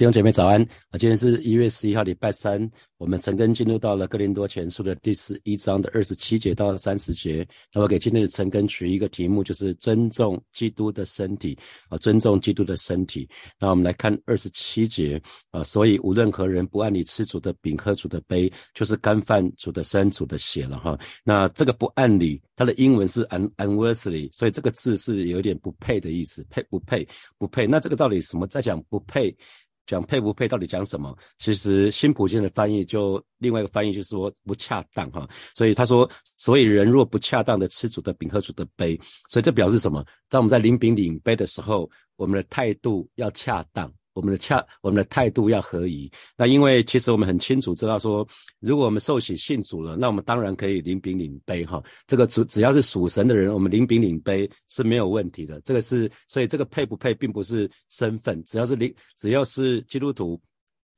弟兄姐妹早安啊！今天是一月十一号，礼拜三。我们陈根进入到了哥林多前书的第十一章的二十七节到三十节。那我给今天的陈根取一个题目，就是尊重基督的身体啊，尊重基督的身体。那我们来看二十七节啊，所以无论何人不按理吃主的饼喝主的杯，就是干犯主的身主的血了哈。那这个不按理，它的英文是 un unworthily，所以这个字是有点不配的意思，配不配不配。那这个到底什么在讲不配？讲配不配，到底讲什么？其实新普京的翻译就另外一个翻译就是说不恰当哈，所以他说，所以人若不恰当的吃主的饼喝主的杯，所以这表示什么？在我们在领饼领杯的时候，我们的态度要恰当。我们的恰，我们的态度要合宜。那因为其实我们很清楚知道说，如果我们受洗信主了，那我们当然可以领饼领杯哈。这个只只要是属神的人，我们领饼领杯是没有问题的。这个是，所以这个配不配并不是身份，只要是领，只要是基督徒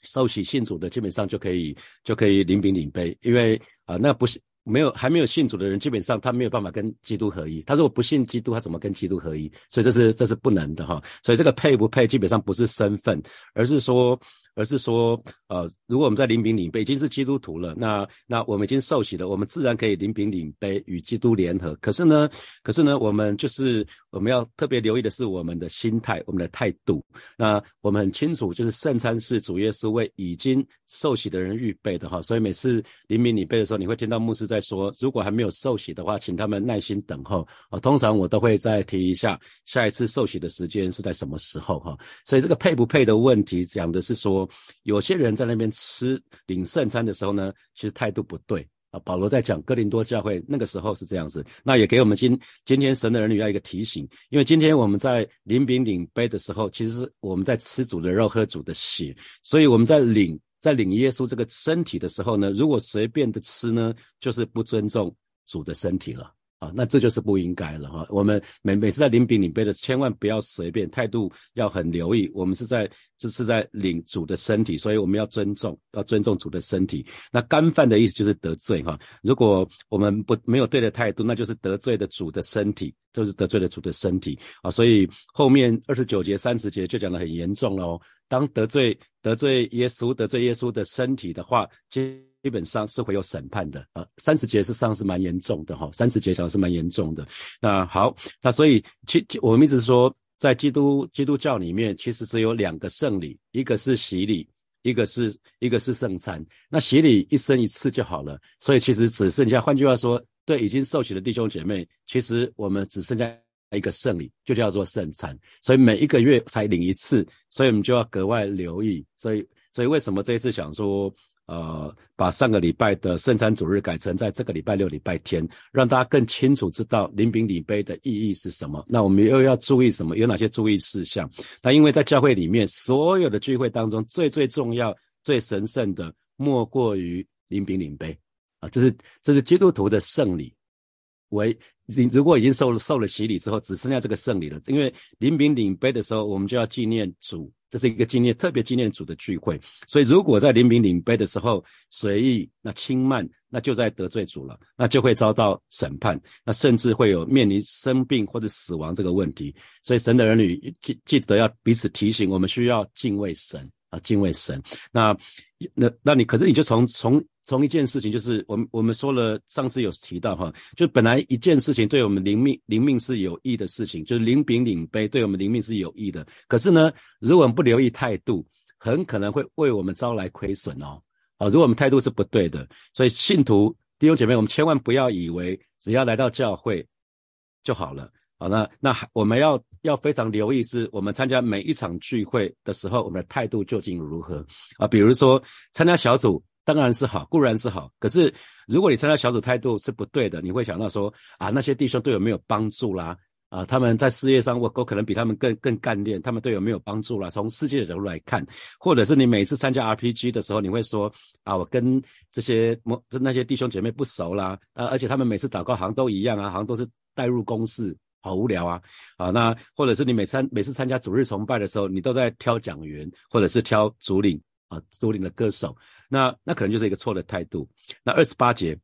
受洗信主的，基本上就可以就可以领饼领杯。因为啊，那不是。没有还没有信主的人，基本上他没有办法跟基督合一。他说我不信基督，他怎么跟基督合一？所以这是这是不能的哈。所以这个配不配，基本上不是身份，而是说。而是说，呃，如果我们在领饼领杯已经是基督徒了，那那我们已经受洗了，我们自然可以领饼领杯与基督联合。可是呢，可是呢，我们就是我们要特别留意的是我们的心态、我们的态度。那我们很清楚，就是圣餐是主耶稣为已经受洗的人预备的哈。所以每次领饼领杯的时候，你会听到牧师在说，如果还没有受洗的话，请他们耐心等候。啊，通常我都会再提一下，下一次受洗的时间是在什么时候哈。所以这个配不配的问题，讲的是说。有些人在那边吃领圣餐的时候呢，其实态度不对啊。保罗在讲哥林多教会那个时候是这样子，那也给我们今今天神的儿女要一个提醒，因为今天我们在领饼领杯的时候，其实我们在吃主的肉喝主的血，所以我们在领在领耶稣这个身体的时候呢，如果随便的吃呢，就是不尊重主的身体了。啊，那这就是不应该了哈。我们每每次在领饼领杯的，千万不要随便，态度要很留意。我们是在这是在领主的身体，所以我们要尊重，要尊重主的身体。那干犯的意思就是得罪哈。如果我们不没有对的态度，那就是得罪的主的身体，就是得罪了主的身体啊。所以后面二十九节、三十节就讲得很严重了哦。当得罪得罪耶稣、得罪耶稣的身体的话，就。基本上是会有审判的啊，三十节是上是蛮严重的哈，三十节讲的是蛮严重的。那好，那所以其其我们一直说，在基督基督教里面，其实只有两个圣礼，一个是洗礼，一个是一个是圣餐。那洗礼一生一次就好了，所以其实只剩下，换句话说，对已经受洗的弟兄姐妹，其实我们只剩下一个圣礼，就叫做圣餐。所以每一个月才领一次，所以我们就要格外留意。所以，所以为什么这一次想说？呃，把上个礼拜的圣餐主日改成在这个礼拜六、礼拜天，让大家更清楚知道临饼礼杯的意义是什么。那我们又要注意什么？有哪些注意事项？那因为在教会里面，所有的聚会当中，最最重要、最神圣的，莫过于临饼领杯啊！这是这是基督徒的圣礼。为你如果已经受了受了洗礼之后，只剩下这个圣礼了。因为临饼领杯的时候，我们就要纪念主。这是一个纪念特别纪念主的聚会，所以如果在临明领杯的时候随意那轻慢，那就在得罪主了，那就会遭到审判，那甚至会有面临生病或者死亡这个问题。所以神的儿女记记得要彼此提醒，我们需要敬畏神啊，敬畏神。那那那你可是你就从从。从一件事情，就是我们我们说了，上次有提到哈，就本来一件事情对我们灵命灵命是有益的事情，就是领饼领杯对我们灵命是有益的。可是呢，如果我们不留意态度，很可能会为我们招来亏损哦。啊，如果我们态度是不对的，所以信徒弟兄姐妹，我们千万不要以为只要来到教会就好了。好，那那我们要要非常留意，是我们参加每一场聚会的时候，我们的态度究竟如何啊？比如说参加小组。当然是好，固然是好。可是，如果你参加小组态度是不对的，你会想到说啊，那些弟兄对我没有帮助啦，啊，他们在事业上我我可能比他们更更干练，他们对我没有帮助啦。从世界的角度来看，或者是你每次参加 RPG 的时候，你会说啊，我跟这些摩那些弟兄姐妹不熟啦，啊，而且他们每次祷告好像都一样啊，好像都是带入公式，好无聊啊，啊，那或者是你每参每次参加主日崇拜的时候，你都在挑讲员，或者是挑主领。啊，多领的歌手，那那可能就是一个错的态度。那二十八节，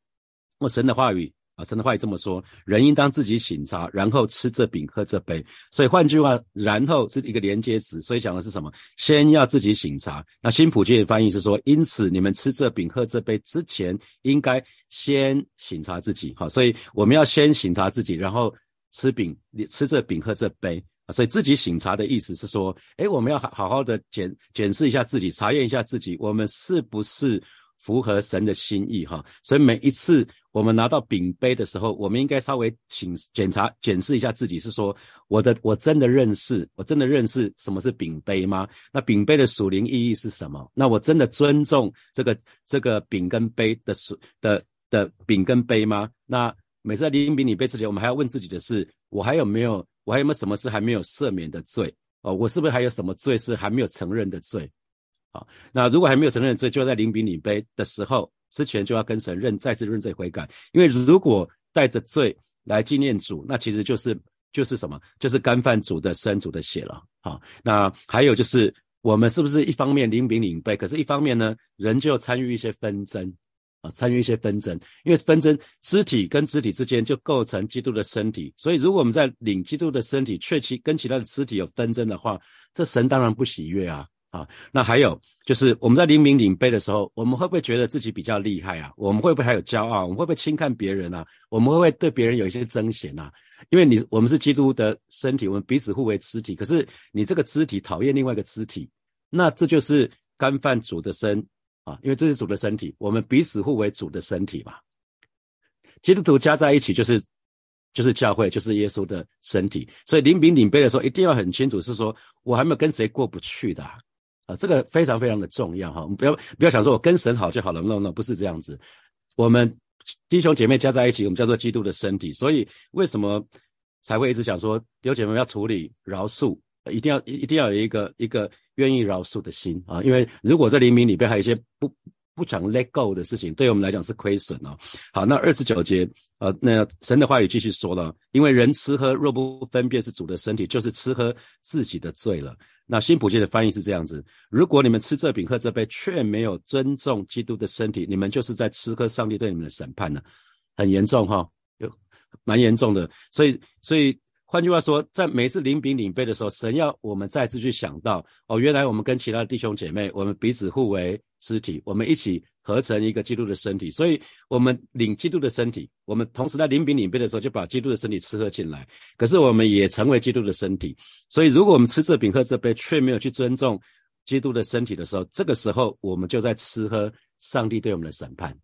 我神的话语啊，神的话语这么说，人应当自己醒察，然后吃这饼，喝这杯。所以换句话，然后是一个连接词，所以讲的是什么？先要自己醒察。那新普界的翻译是说，因此你们吃这饼、喝这杯之前，应该先醒察自己。好，所以我们要先醒察自己，然后吃饼，你吃这饼、喝这杯。所以自己醒察的意思是说，哎，我们要好好好的检检视一下自己，查验一下自己，我们是不是符合神的心意？哈，所以每一次。我们拿到饼杯的时候，我们应该稍微请检查、检视一下自己，是说我的我真的认识，我真的认识什么是饼杯吗？那饼杯的属灵意义是什么？那我真的尊重这个这个饼跟杯的属的的饼跟杯吗？那每次在领饼礼杯之前，我们还要问自己的是：我还有没有我还有没有什么是还没有赦免的罪？哦，我是不是还有什么罪是还没有承认的罪？好，那如果还没有承认的罪，就在领饼礼杯的时候。之前就要跟神认再次认罪悔改，因为如果带着罪来纪念主，那其实就是就是什么，就是干犯主的身、主的血了。好，那还有就是我们是不是一方面领饼领杯，可是一方面呢，人就参与一些纷争啊，参与一些纷争，因为纷争肢体跟肢体之间就构成基督的身体，所以如果我们在领基督的身体，却其跟其他的肢体有纷争的话，这神当然不喜悦啊。啊，那还有就是我们在领名领杯的时候，我们会不会觉得自己比较厉害啊？我们会不会还有骄傲？我们会不会轻看别人啊？我们会不会对别人有一些争嫌啊？因为你我们是基督的身体，我们彼此互为肢体。可是你这个肢体讨厌另外一个肢体，那这就是干饭主的身啊！因为这是主的身体，我们彼此互为主的身体嘛。基督徒加在一起就是就是教会，就是耶稣的身体。所以领饼领杯的时候，一定要很清楚，是说我还没有跟谁过不去的。啊，这个非常非常的重要哈！我们不要不要想说我跟神好就好了，no no，不是这样子。我们弟兄姐妹加在一起，我们叫做基督的身体。所以为什么才会一直讲说有姐妹要处理饶恕，一定要一定要有一个一个愿意饶恕的心啊？因为如果在黎明里边还有一些不不想 let go 的事情，对我们来讲是亏损哦。好，那二十九节，呃，那神的话语继续说了，因为人吃喝若不分辨是主的身体，就是吃喝自己的罪了。那新普界的翻译是这样子：如果你们吃这饼喝这杯，却没有尊重基督的身体，你们就是在吃喝上帝对你们的审判呢，很严重哈，有蛮严重的。所以，所以换句话说，在每次领饼领杯的时候，神要我们再次去想到，哦，原来我们跟其他的弟兄姐妹，我们彼此互为肢体，我们一起。合成一个基督的身体，所以我们领基督的身体，我们同时在领饼领杯的时候，就把基督的身体吃喝进来。可是我们也成为基督的身体，所以如果我们吃这饼喝这杯，却没有去尊重基督的身体的时候，这个时候我们就在吃喝上帝对我们的审判。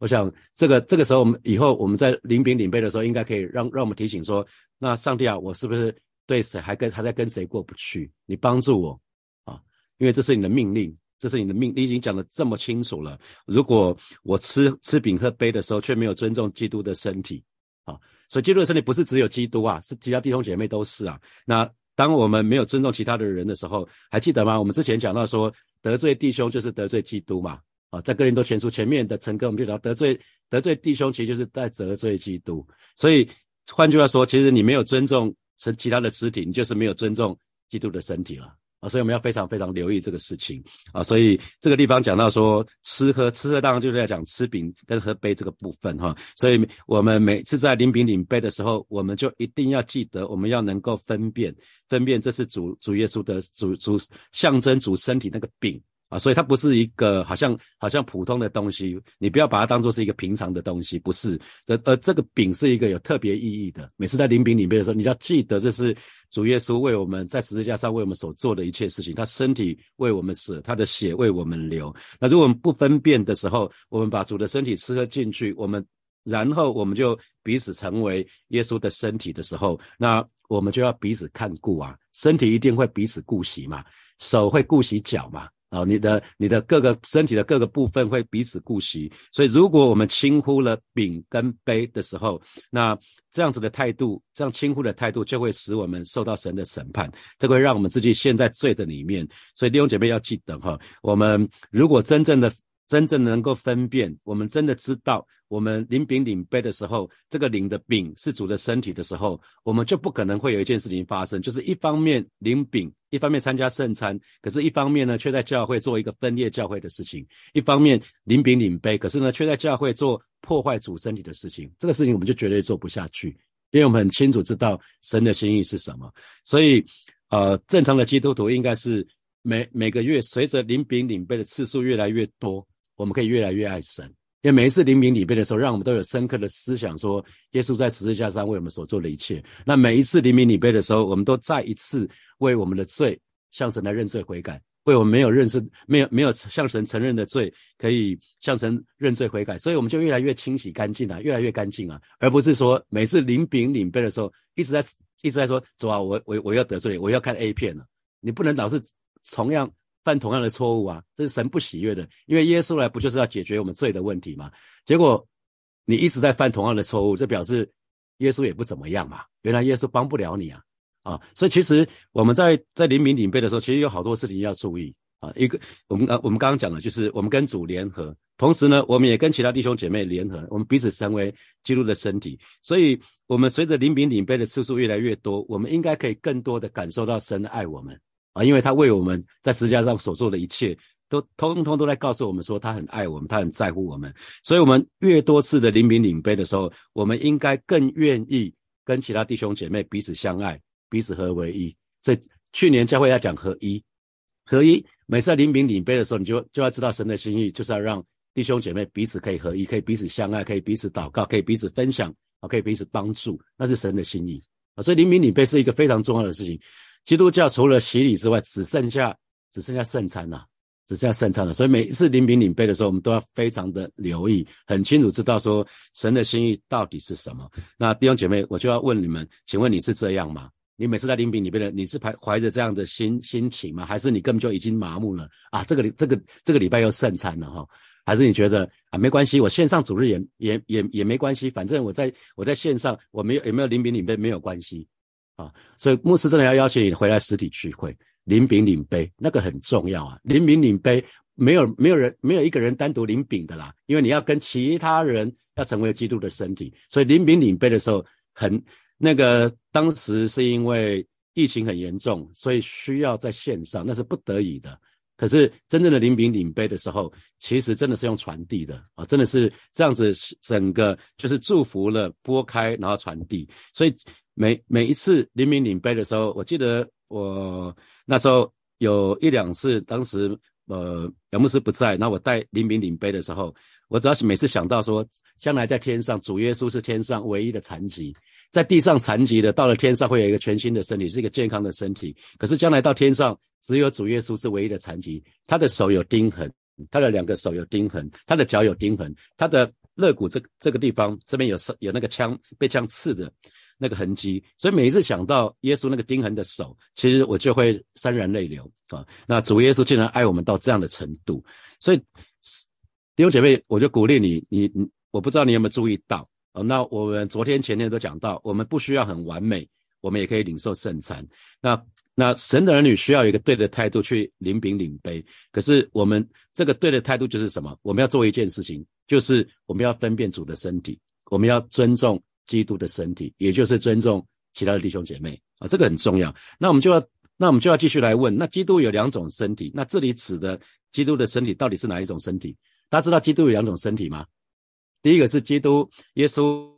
我想这个这个时候，我们以后我们在领饼领杯的时候，应该可以让让我们提醒说：那上帝啊，我是不是对谁还跟还在跟谁过不去？你帮助我啊，因为这是你的命令。这是你的命，你已经讲的这么清楚了。如果我吃吃饼喝杯的时候，却没有尊重基督的身体，啊，所以基督的身体不是只有基督啊，是其他弟兄姐妹都是啊。那当我们没有尊重其他的人的时候，还记得吗？我们之前讲到说，得罪弟兄就是得罪基督嘛，啊，在哥林多前书前面的陈哥，我们就讲得罪得罪弟兄，其实就是在得罪基督。所以换句话说，其实你没有尊重其其他的肢体，你就是没有尊重基督的身体了。啊，所以我们要非常非常留意这个事情啊。所以这个地方讲到说吃喝，吃喝当然就是在讲吃饼跟喝杯这个部分哈。所以我们每次在领饼领杯的时候，我们就一定要记得，我们要能够分辨分辨这是主主耶稣的主主象征主身体那个饼。啊，所以它不是一个好像好像普通的东西，你不要把它当做是一个平常的东西，不是。这呃，这个饼是一个有特别意义的。每次在领饼里面的时候，你要记得这是主耶稣为我们在十字架上为我们所做的一切事情，他身体为我们死，他的血为我们流。那如果我们不分辨的时候，我们把主的身体吃喝进去，我们然后我们就彼此成为耶稣的身体的时候，那我们就要彼此看顾啊，身体一定会彼此顾惜嘛，手会顾惜脚嘛。啊，你的你的各个身体的各个部分会彼此顾惜，所以如果我们轻忽了饼跟杯的时候，那这样子的态度，这样轻忽的态度，就会使我们受到神的审判，这会让我们自己陷在罪的里面。所以弟兄姐妹要记得哈，我们如果真正的真正能够分辨，我们真的知道，我们领饼领杯的时候，这个领的饼是主的身体的时候，我们就不可能会有一件事情发生，就是一方面领饼，一方面参加圣餐，可是一方面呢，却在教会做一个分裂教会的事情；一方面领饼领杯，可是呢，却在教会做破坏主身体的事情。这个事情我们就绝对做不下去，因为我们很清楚知道神的心意是什么。所以，呃，正常的基督徒应该是每每个月随着领饼领杯的次数越来越多。我们可以越来越爱神，因为每一次灵饼礼拜的时候，让我们都有深刻的思想，说耶稣在十字架上为我们所做的一切。那每一次灵饼礼拜的时候，我们都再一次为我们的罪向神来认罪悔改，为我们没有认识、没有没有向神承认的罪，可以向神认罪悔改。所以我们就越来越清洗干净啊，越来越干净啊，而不是说每次灵饼领杯的时候，一直在一直在说主啊，我我我要得罪，我要看 A 片了。你不能老是同样。犯同样的错误啊，这是神不喜悦的。因为耶稣来不就是要解决我们罪的问题吗？结果你一直在犯同样的错误，这表示耶稣也不怎么样嘛。原来耶稣帮不了你啊啊！所以其实我们在在灵敏领杯的时候，其实有好多事情要注意啊。一个我们啊，我们刚刚讲的就是我们跟主联合，同时呢，我们也跟其他弟兄姐妹联合，我们彼此成为基督的身体。所以，我们随着灵敏领杯的次数越来越多，我们应该可以更多的感受到神的爱我们。啊，因为他为我们在十字架上所做的一切，都通通都在告诉我们说，他很爱我们，他很在乎我们。所以，我们越多次的领饼领杯的时候，我们应该更愿意跟其他弟兄姐妹彼此相爱，彼此合为一。所以，去年教会要讲合一，合一。每次在领饼领杯的时候，你就就要知道神的心意，就是要让弟兄姐妹彼此可以合一，可以彼此相爱，可以彼此祷告，可以彼此分享，啊，可以彼此帮助，那是神的心意啊。所以，领饼领杯是一个非常重要的事情。基督教除了洗礼之外，只剩下只剩下圣餐了，只剩下圣餐了。所以每一次领饼领杯的时候，我们都要非常的留意，很清楚知道说神的心意到底是什么。那弟兄姐妹，我就要问你们，请问你是这样吗？你每次在领饼里边的，你是怀怀着这样的心心情吗？还是你根本就已经麻木了啊？这个这个这个礼拜又圣餐了哈？还是你觉得啊没关系，我线上主日也也也也没关系，反正我在我在线上我没有有没有领饼领杯没有关系。啊，所以牧师真的要邀请你回来实体聚会，领饼领杯，那个很重要啊。领饼领杯，没有没有人没有一个人单独领饼的啦，因为你要跟其他人要成为基督的身体，所以领饼领杯的时候很那个，当时是因为疫情很严重，所以需要在线上，那是不得已的。可是真正的领饼领杯的时候，其实真的是用传递的啊，真的是这样子，整个就是祝福了，拨开然后传递，所以。每每一次领名领杯的时候，我记得我那时候有一两次，当时呃杨牧师不在，那我带黎明领杯的时候，我只要是每次想到说，将来在天上主耶稣是天上唯一的残疾，在地上残疾的，到了天上会有一个全新的身体，是一个健康的身体。可是将来到天上，只有主耶稣是唯一的残疾，他的手有钉痕，他的两个手有钉痕，他的脚有钉痕，他的肋骨这这个地方这边有有那个枪被枪刺的。那个痕迹，所以每一次想到耶稣那个钉痕的手，其实我就会潸然泪流啊。那主耶稣竟然爱我们到这样的程度，所以弟兄姐妹，我就鼓励你，你你，我不知道你有没有注意到啊？那我们昨天前天都讲到，我们不需要很完美，我们也可以领受圣餐。那那神的儿女需要一个对的态度去领饼领杯，可是我们这个对的态度就是什么？我们要做一件事情，就是我们要分辨主的身体，我们要尊重。基督的身体，也就是尊重其他的弟兄姐妹啊，这个很重要。那我们就要，那我们就要继续来问：那基督有两种身体，那这里指的基督的身体到底是哪一种身体？大家知道基督有两种身体吗？第一个是基督耶稣，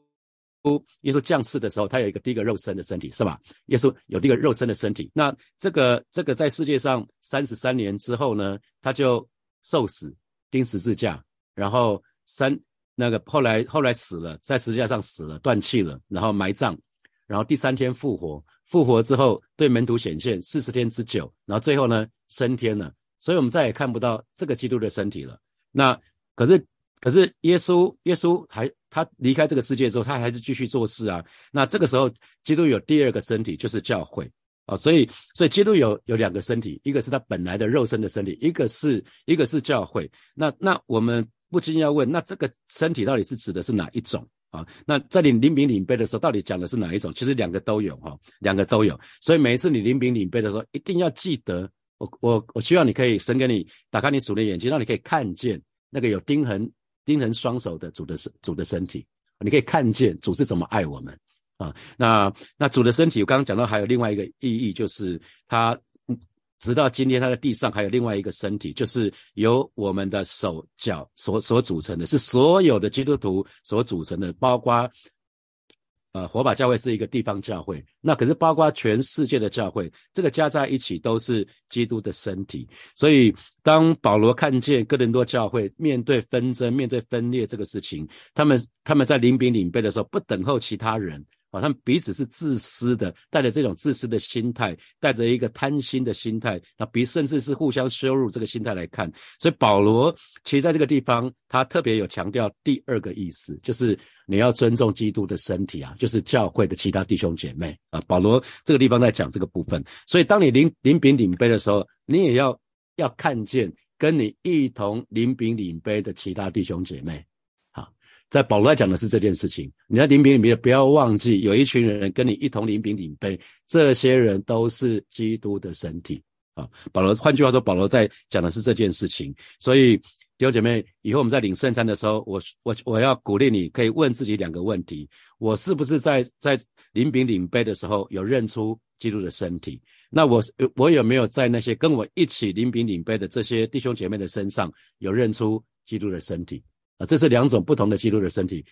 耶稣降世的时候，他有一个第一个肉身的身体，是吧？耶稣有第一个肉身的身体。那这个这个在世界上三十三年之后呢，他就受死钉十字架，然后三。那个后来后来死了，在十字架上死了，断气了，然后埋葬，然后第三天复活，复活之后对门徒显现四十天之久，然后最后呢升天了，所以我们再也看不到这个基督的身体了。那可是可是耶稣耶稣还他离开这个世界之后，他还是继续做事啊。那这个时候基督有第二个身体，就是教会啊。所以所以基督有有两个身体，一个是他本来的肉身的身体，一个是一个是教会。那那我们。不禁要问，那这个身体到底是指的是哪一种啊？那在你领饼领杯的时候，到底讲的是哪一种？其实两个都有哈，两个都有。所以每一次你领饼领杯的时候，一定要记得，我我我希望你可以神给你打开你属灵眼睛，让你可以看见那个有钉痕钉痕双手的主的身主的身体，你可以看见主是怎么爱我们啊。那那主的身体，我刚刚讲到还有另外一个意义，就是他直到今天他在地上还有另外一个身体，就是由我们的手脚所所组成的，是所有的基督徒所组成的，包括。呃，火把教会是一个地方教会，那可是包括全世界的教会，这个加在一起都是基督的身体。所以，当保罗看见哥林多教会面对纷争、面对分裂这个事情，他们他们在领兵领杯的时候，不等候其他人。啊，他们彼此是自私的，带着这种自私的心态，带着一个贪心的心态，那比甚至是互相羞辱这个心态来看。所以保罗其实在这个地方，他特别有强调第二个意思，就是你要尊重基督的身体啊，就是教会的其他弟兄姐妹啊。保罗这个地方在讲这个部分，所以当你领领饼领杯的时候，你也要要看见跟你一同领饼领杯的其他弟兄姐妹。在保罗在讲的是这件事情，你在领饼里面不要忘记，有一群人跟你一同领饼领杯，这些人都是基督的身体啊。保罗换句话说，保罗在讲的是这件事情。所以弟兄姐妹，以后我们在领圣餐的时候，我我我要鼓励你，可以问自己两个问题：我是不是在在领饼领杯的时候有认出基督的身体？那我我有没有在那些跟我一起领饼领杯的这些弟兄姐妹的身上有认出基督的身体？这是两种不同的基督的身体，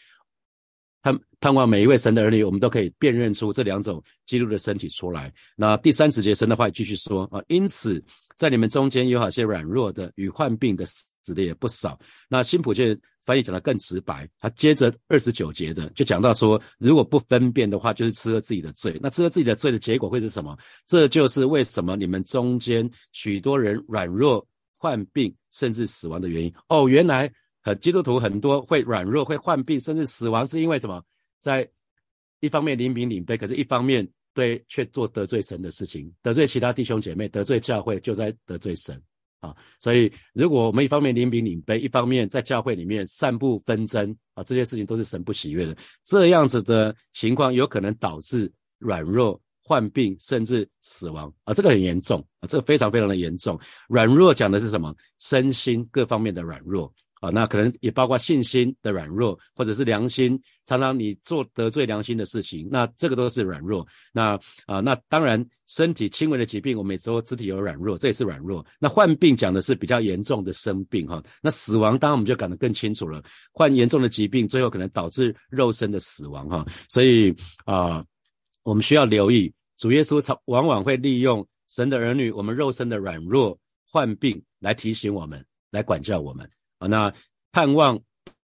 盼盼望每一位神的儿女，我们都可以辨认出这两种基督的身体出来。那第三十节神的话继续说啊，因此在你们中间有好些软弱的与患病的死的也不少。那新普就翻译讲的更直白，他接着二十九节的就讲到说，如果不分辨的话，就是吃了自己的罪。那吃了自己的罪的结果会是什么？这就是为什么你们中间许多人软弱、患病甚至死亡的原因。哦，原来。很基督徒很多会软弱，会患病，甚至死亡，是因为什么？在一方面领饼领杯，可是一方面对却做得罪神的事情，得罪其他弟兄姐妹，得罪教会，就在得罪神啊！所以，如果我们一方面领饼领杯，一方面在教会里面散布纷争啊，这些事情都是神不喜悦的。这样子的情况有可能导致软弱、患病，甚至死亡啊！这个很严重啊，这个非常非常的严重。软弱讲的是什么？身心各方面的软弱。啊，那可能也包括信心的软弱，或者是良心，常常你做得罪良心的事情，那这个都是软弱。那啊，那当然身体轻微的疾病，我们也说肢体有软弱，这也是软弱。那患病讲的是比较严重的生病哈。那死亡当然我们就讲得更清楚了，患严重的疾病，最后可能导致肉身的死亡哈。所以啊，我们需要留意，主耶稣常往往会利用神的儿女，我们肉身的软弱、患病来提醒我们，来管教我们。啊，那盼望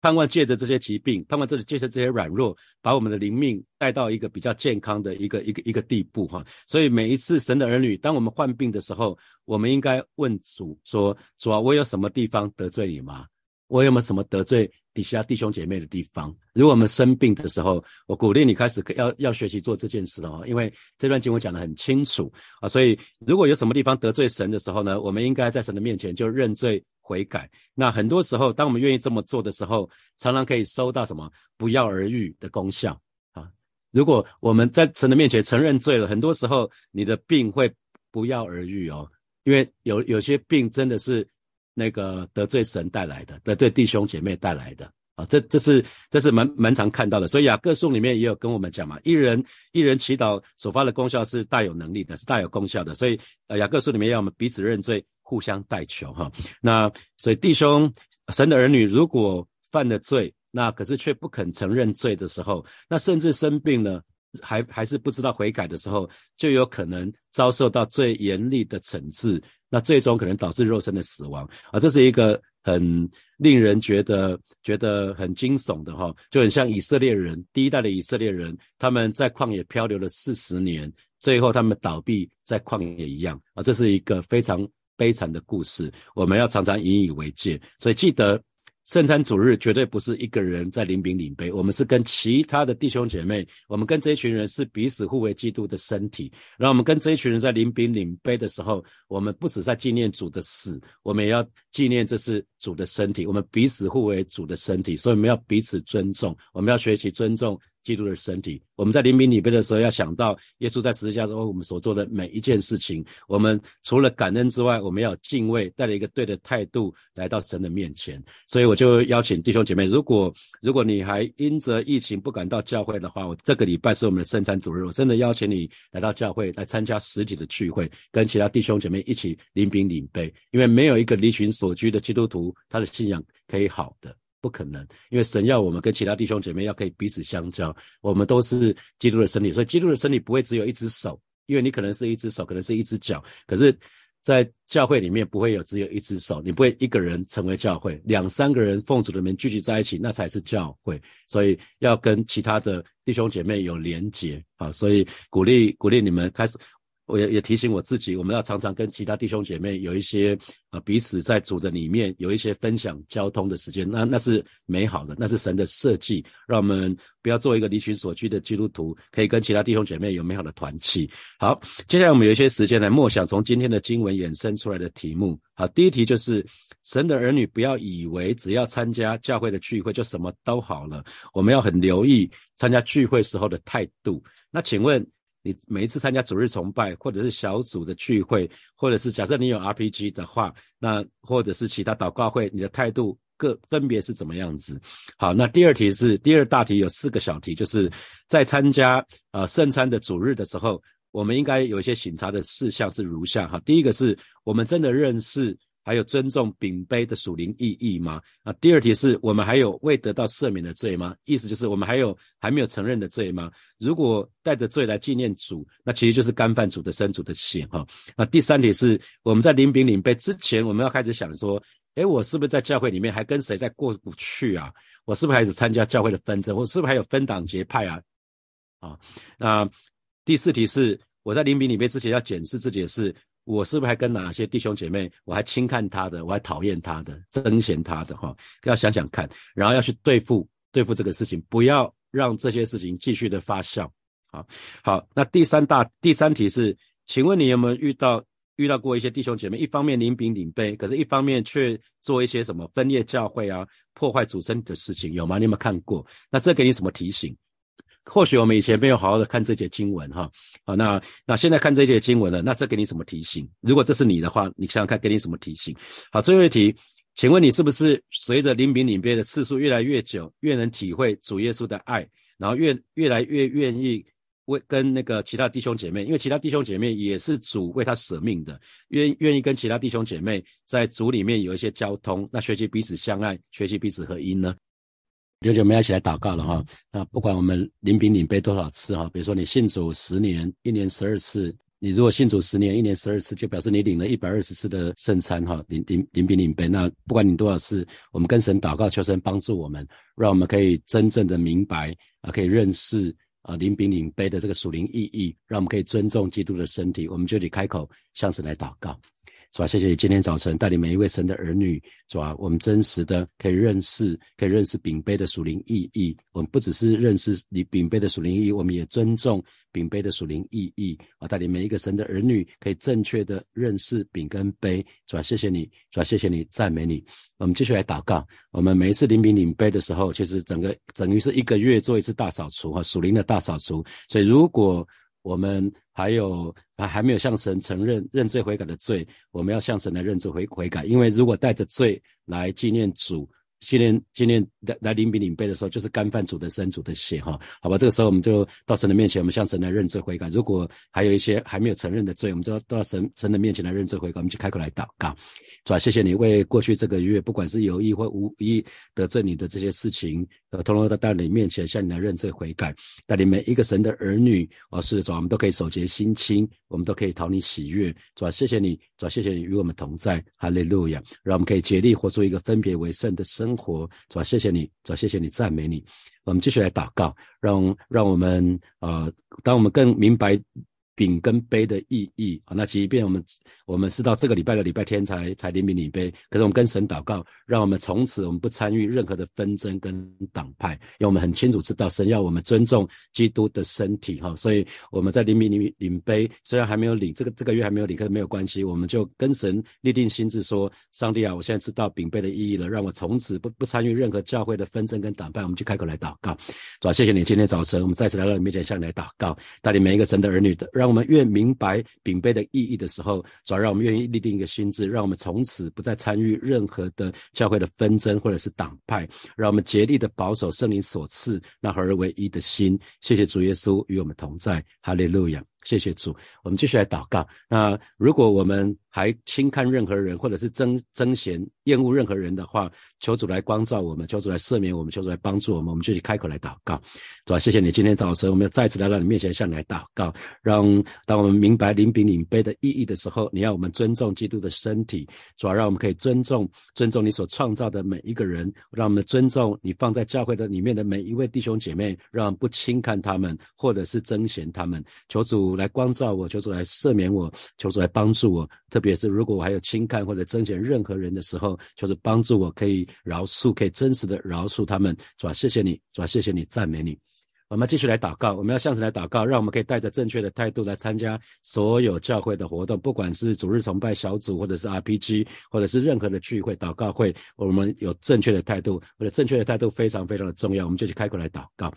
盼望借着这些疾病，盼望这借着这些软弱，把我们的灵命带到一个比较健康的一个一个一个地步哈。所以每一次神的儿女，当我们患病的时候，我们应该问主说：主啊，我有什么地方得罪你吗？我有没有什么得罪底下弟兄姐妹的地方？如果我们生病的时候，我鼓励你开始要要学习做这件事哦，因为这段经文讲得很清楚啊。所以如果有什么地方得罪神的时候呢，我们应该在神的面前就认罪。悔改，那很多时候，当我们愿意这么做的时候，常常可以收到什么不药而愈的功效啊！如果我们在神的面前承认罪了，很多时候你的病会不药而愈哦，因为有有些病真的是那个得罪神带来的，得罪弟兄姐妹带来的啊！这这是这是蛮蛮常看到的，所以雅各书里面也有跟我们讲嘛，一人一人祈祷所发的功效是大有能力的，是大有功效的，所以呃雅各书里面要我们彼此认罪。互相代求哈，那所以弟兄神的儿女如果犯了罪，那可是却不肯承认罪的时候，那甚至生病了，还还是不知道悔改的时候，就有可能遭受到最严厉的惩治，那最终可能导致肉身的死亡。啊，这是一个很令人觉得觉得很惊悚的哈，就很像以色列人第一代的以色列人，他们在旷野漂流了四十年，最后他们倒闭在旷野一样。啊，这是一个非常。悲惨的故事，我们要常常引以为戒。所以记得，圣餐主日绝对不是一个人在领饼领杯，我们是跟其他的弟兄姐妹，我们跟这一群人是彼此互为基督的身体。然后我们跟这一群人在领饼领杯的时候，我们不只在纪念主的死，我们也要纪念这是主的身体。我们彼此互为主的身体，所以我们要彼此尊重，我们要学习尊重基督的身体。我们在临饼礼杯的时候，要想到耶稣在十字架中我们所做的每一件事情。我们除了感恩之外，我们要敬畏，带着一个对的态度来到神的面前。所以我就邀请弟兄姐妹，如果如果你还因着疫情不敢到教会的话，我这个礼拜是我们的圣餐主日，我真的邀请你来到教会来参加实体的聚会，跟其他弟兄姐妹一起临饼领杯。因为没有一个离群所居的基督徒，他的信仰可以好的。不可能，因为神要我们跟其他弟兄姐妹要可以彼此相交，我们都是基督的身体，所以基督的身体不会只有一只手，因为你可能是一只手，可能是一只脚，可是，在教会里面不会有只有一只手，你不会一个人成为教会，两三个人奉主的名聚集在一起，那才是教会，所以要跟其他的弟兄姐妹有连结啊，所以鼓励鼓励你们开始。我也也提醒我自己，我们要常常跟其他弟兄姐妹有一些啊彼此在主的里面有一些分享交通的时间，那那是美好的，那是神的设计，让我们不要做一个离群所居的基督徒，可以跟其他弟兄姐妹有美好的团契。好，接下来我们有一些时间来默想从今天的经文衍生出来的题目。好，第一题就是神的儿女不要以为只要参加教会的聚会就什么都好了，我们要很留意参加聚会时候的态度。那请问？你每一次参加主日崇拜，或者是小组的聚会，或者是假设你有 RPG 的话，那或者是其他祷告会，你的态度各分别是怎么样子？好，那第二题是第二大题，有四个小题，就是在参加呃圣餐的主日的时候，我们应该有一些审查的事项是如下哈。第一个是我们真的认识。还有尊重饼杯的属灵意义吗？啊，第二题是我们还有未得到赦免的罪吗？意思就是我们还有还没有承认的罪吗？如果带着罪来纪念主，那其实就是干犯主的生主的血哈。那第三题是我们在领饼领杯之前，我们要开始想说，诶，我是不是在教会里面还跟谁在过不去啊？我是不是还是参加教会的纷争？我是不是还有分党结派啊？啊，那第四题是我在领饼领杯之前要检视自己的是。我是不是还跟哪些弟兄姐妹，我还轻看他的，我还讨厌他的，憎嫌他的哈？要想想看，然后要去对付对付这个事情，不要让这些事情继续的发酵。好，好，那第三大第三题是，请问你有没有遇到遇到过一些弟兄姐妹，一方面领饼领杯，可是一方面却做一些什么分裂教会啊、破坏主身的事情，有吗？你有没有看过？那这给你什么提醒？或许我们以前没有好好的看这节经文哈，好，那那现在看这节经文了，那这给你什么提醒？如果这是你的话，你想想看，给你什么提醒？好，最后一题，请问你是不是随着临饼领杯的次数越来越久，越能体会主耶稣的爱，然后越越来越愿意为跟那个其他弟兄姐妹，因为其他弟兄姐妹也是主为他舍命的，愿愿意跟其他弟兄姐妹在主里面有一些交通，那学习彼此相爱，学习彼此合一呢？弟兄们要一起来祷告了哈。那不管我们领饼领杯多少次哈，比如说你信主十年，一年十二次；你如果信主十年，一年十二次，就表示你领了一百二十次的圣餐哈，领领领饼领杯。那不管你多少次，我们跟神祷告，求神帮助我们，让我们可以真正的明白啊，可以认识啊领饼领杯的这个属灵意义，让我们可以尊重基督的身体。我们就得开口向神来祷告。是吧？谢谢你今天早晨带领每一位神的儿女，是吧？我们真实的可以认识，可以认识饼杯的属灵意义。我们不只是认识你饼杯的属灵意义，我们也尊重饼杯的属灵意义。啊，带领每一个神的儿女可以正确的认识饼跟杯，是吧？谢谢你，是吧？谢谢你，赞美你。我们继续来祷告。我们每一次领饼领杯的时候，其实整个等于是一个月做一次大扫除，哈，属灵的大扫除。所以如果我们还有还还没有向神承认认罪悔改的罪，我们要向神来认罪悔悔改，因为如果带着罪来纪念主。纪念纪念来来领饼领杯的时候，就是干饭主的生主的血哈，好吧，这个时候我们就到神的面前，我们向神来认罪悔改。如果还有一些还没有承认的罪，我们就要到神神的面前来认罪悔改。我们就开口来祷告，主啊，谢谢你为过去这个月，不管是有意或无意得罪你的这些事情，呃，通通都到你面前向你来认罪悔改。带领每一个神的儿女，哦，是主，我们都可以守节心清，我们都可以讨你喜悦。主啊，谢谢你，主啊，谢谢你与我们同在，哈利路亚，让我们可以竭力活出一个分别为圣的生。生活，主谢谢你，主谢谢你，赞美你。我们继续来祷告，让让我们呃，当我们更明白饼跟杯的意义啊。那即便我们我们是到这个礼拜的礼拜天才才领饼领杯，可是我们跟神祷告，让我们从此我们不参与任何的纷争跟党派，因为我们很清楚知道神要我们尊重基督的身体哈。所以我们在领饼领领杯，虽然还没有领这个这个月还没有领，可是没有关系，我们就跟神立定心志说：上帝啊，我现在知道饼杯的意义了，让我从此不不参与任何教会的纷争跟党派。我们就开口来祷告，主啊，谢谢你今天早晨我们再次来到你面前向你来祷告，带领每一个神的儿女的，让我们越明白饼杯的意义的时候，主要让我们愿意立定一个心智，让我们从此不再参与任何的教会的纷争或者是党派，让我们竭力的保守圣灵所赐那合而为一的心。谢谢主耶稣与我们同在，哈利路亚。谢谢主，我们继续来祷告。那如果我们还轻看任何人，或者是争争嫌、厌恶任何人的话，求主来光照我们，求主来赦免我们，求主来帮助我们。我们就去开口来祷告，主啊，谢谢你今天早晨，我们要再次来到你面前，向你来祷告。让当我们明白领饼领杯的意义的时候，你要我们尊重基督的身体，主要让我们可以尊重尊重你所创造的每一个人，让我们尊重你放在教会的里面的每一位弟兄姐妹，让不轻看他们，或者是争嫌他们。求主。来光照我，求主来赦免我，求主来帮助我。特别是如果我还有轻看或者增减任何人的时候，就是帮助我，可以饶恕，可以真实的饶恕他们，是吧？谢谢你，是吧？谢谢你，赞美你。我们继续来祷告，我们要向神来祷告，让我们可以带着正确的态度来参加所有教会的活动，不管是主日崇拜小组，或者是 RPG，或者是任何的聚会、祷告会，我们有正确的态度，或者正确的态度非常非常的重要，我们就去开口来祷告。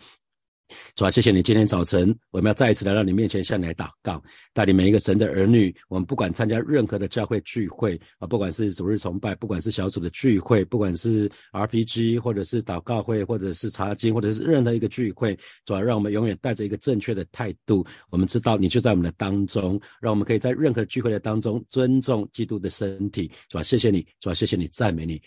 主啊，谢谢你今天早晨，我们要再一次来到你面前，向你来祷告，带领每一个神的儿女。我们不管参加任何的教会聚会啊，不管是主日崇拜，不管是小组的聚会，不管是 RPG，或者是祷告会，或者是查经，或者是任何一个聚会，主啊，让我们永远带着一个正确的态度。我们知道你就在我们的当中，让我们可以在任何聚会的当中尊重基督的身体。主啊，谢谢你，主啊，谢谢你，赞美你。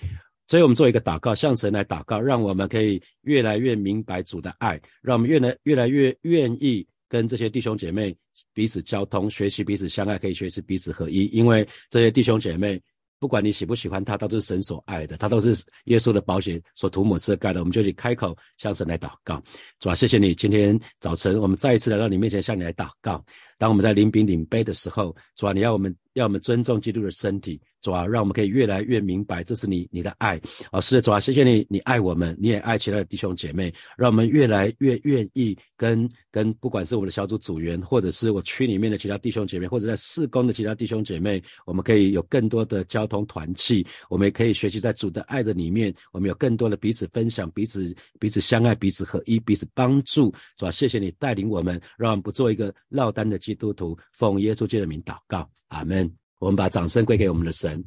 所以，我们做一个祷告，向神来祷告，让我们可以越来越明白主的爱，让我们越来越来越愿意跟这些弟兄姐妹彼此交通，学习彼此相爱，可以学习彼此合一。因为这些弟兄姐妹，不管你喜不喜欢他，都是神所爱的，他都是耶稣的宝血所涂抹遮盖的。我们就去开口向神来祷告，主啊，谢谢你，今天早晨我们再一次来到你面前，向你来祷告。当我们在领饼领杯的时候，主啊，你要我们要我们尊重基督的身体。主啊，让我们可以越来越明白，这是你你的爱啊！是的，主啊，谢谢你，你爱我们，你也爱其他的弟兄姐妹，让我们越来越愿意跟跟不管是我们的小组组员，或者是我区里面的其他弟兄姐妹，或者在事工的其他弟兄姐妹，我们可以有更多的交通团契，我们也可以学习在主的爱的里面，我们有更多的彼此分享，彼此彼此相爱，彼此合一，彼此帮助，是吧？谢谢你带领我们，让我们不做一个落单的基督徒，奉耶稣基督的名祷告，阿门。我们把掌声归给我们的神。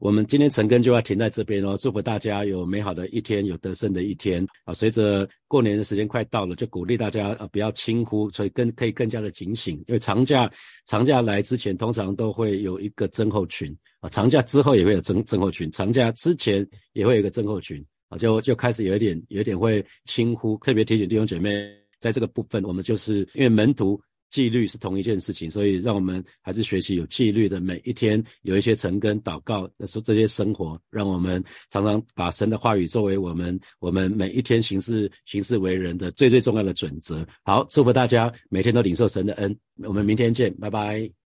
我们今天晨更就要停在这边哦，祝福大家有美好的一天，有得胜的一天啊！随着过年的时间快到了，就鼓励大家啊不要轻忽，所以更可以更加的警醒，因为长假长假来之前，通常都会有一个增候群啊，长假之后也会有增增候群，长假之前也会有一个增候群啊，就就开始有一点有一点会轻忽，特别提醒弟兄姐妹，在这个部分，我们就是因为门徒。纪律是同一件事情，所以让我们还是学习有纪律的每一天，有一些晨跟祷告，那说这些生活，让我们常常把神的话语作为我们我们每一天行事行事为人的最最重要的准则。好，祝福大家每天都领受神的恩，我们明天见，拜拜。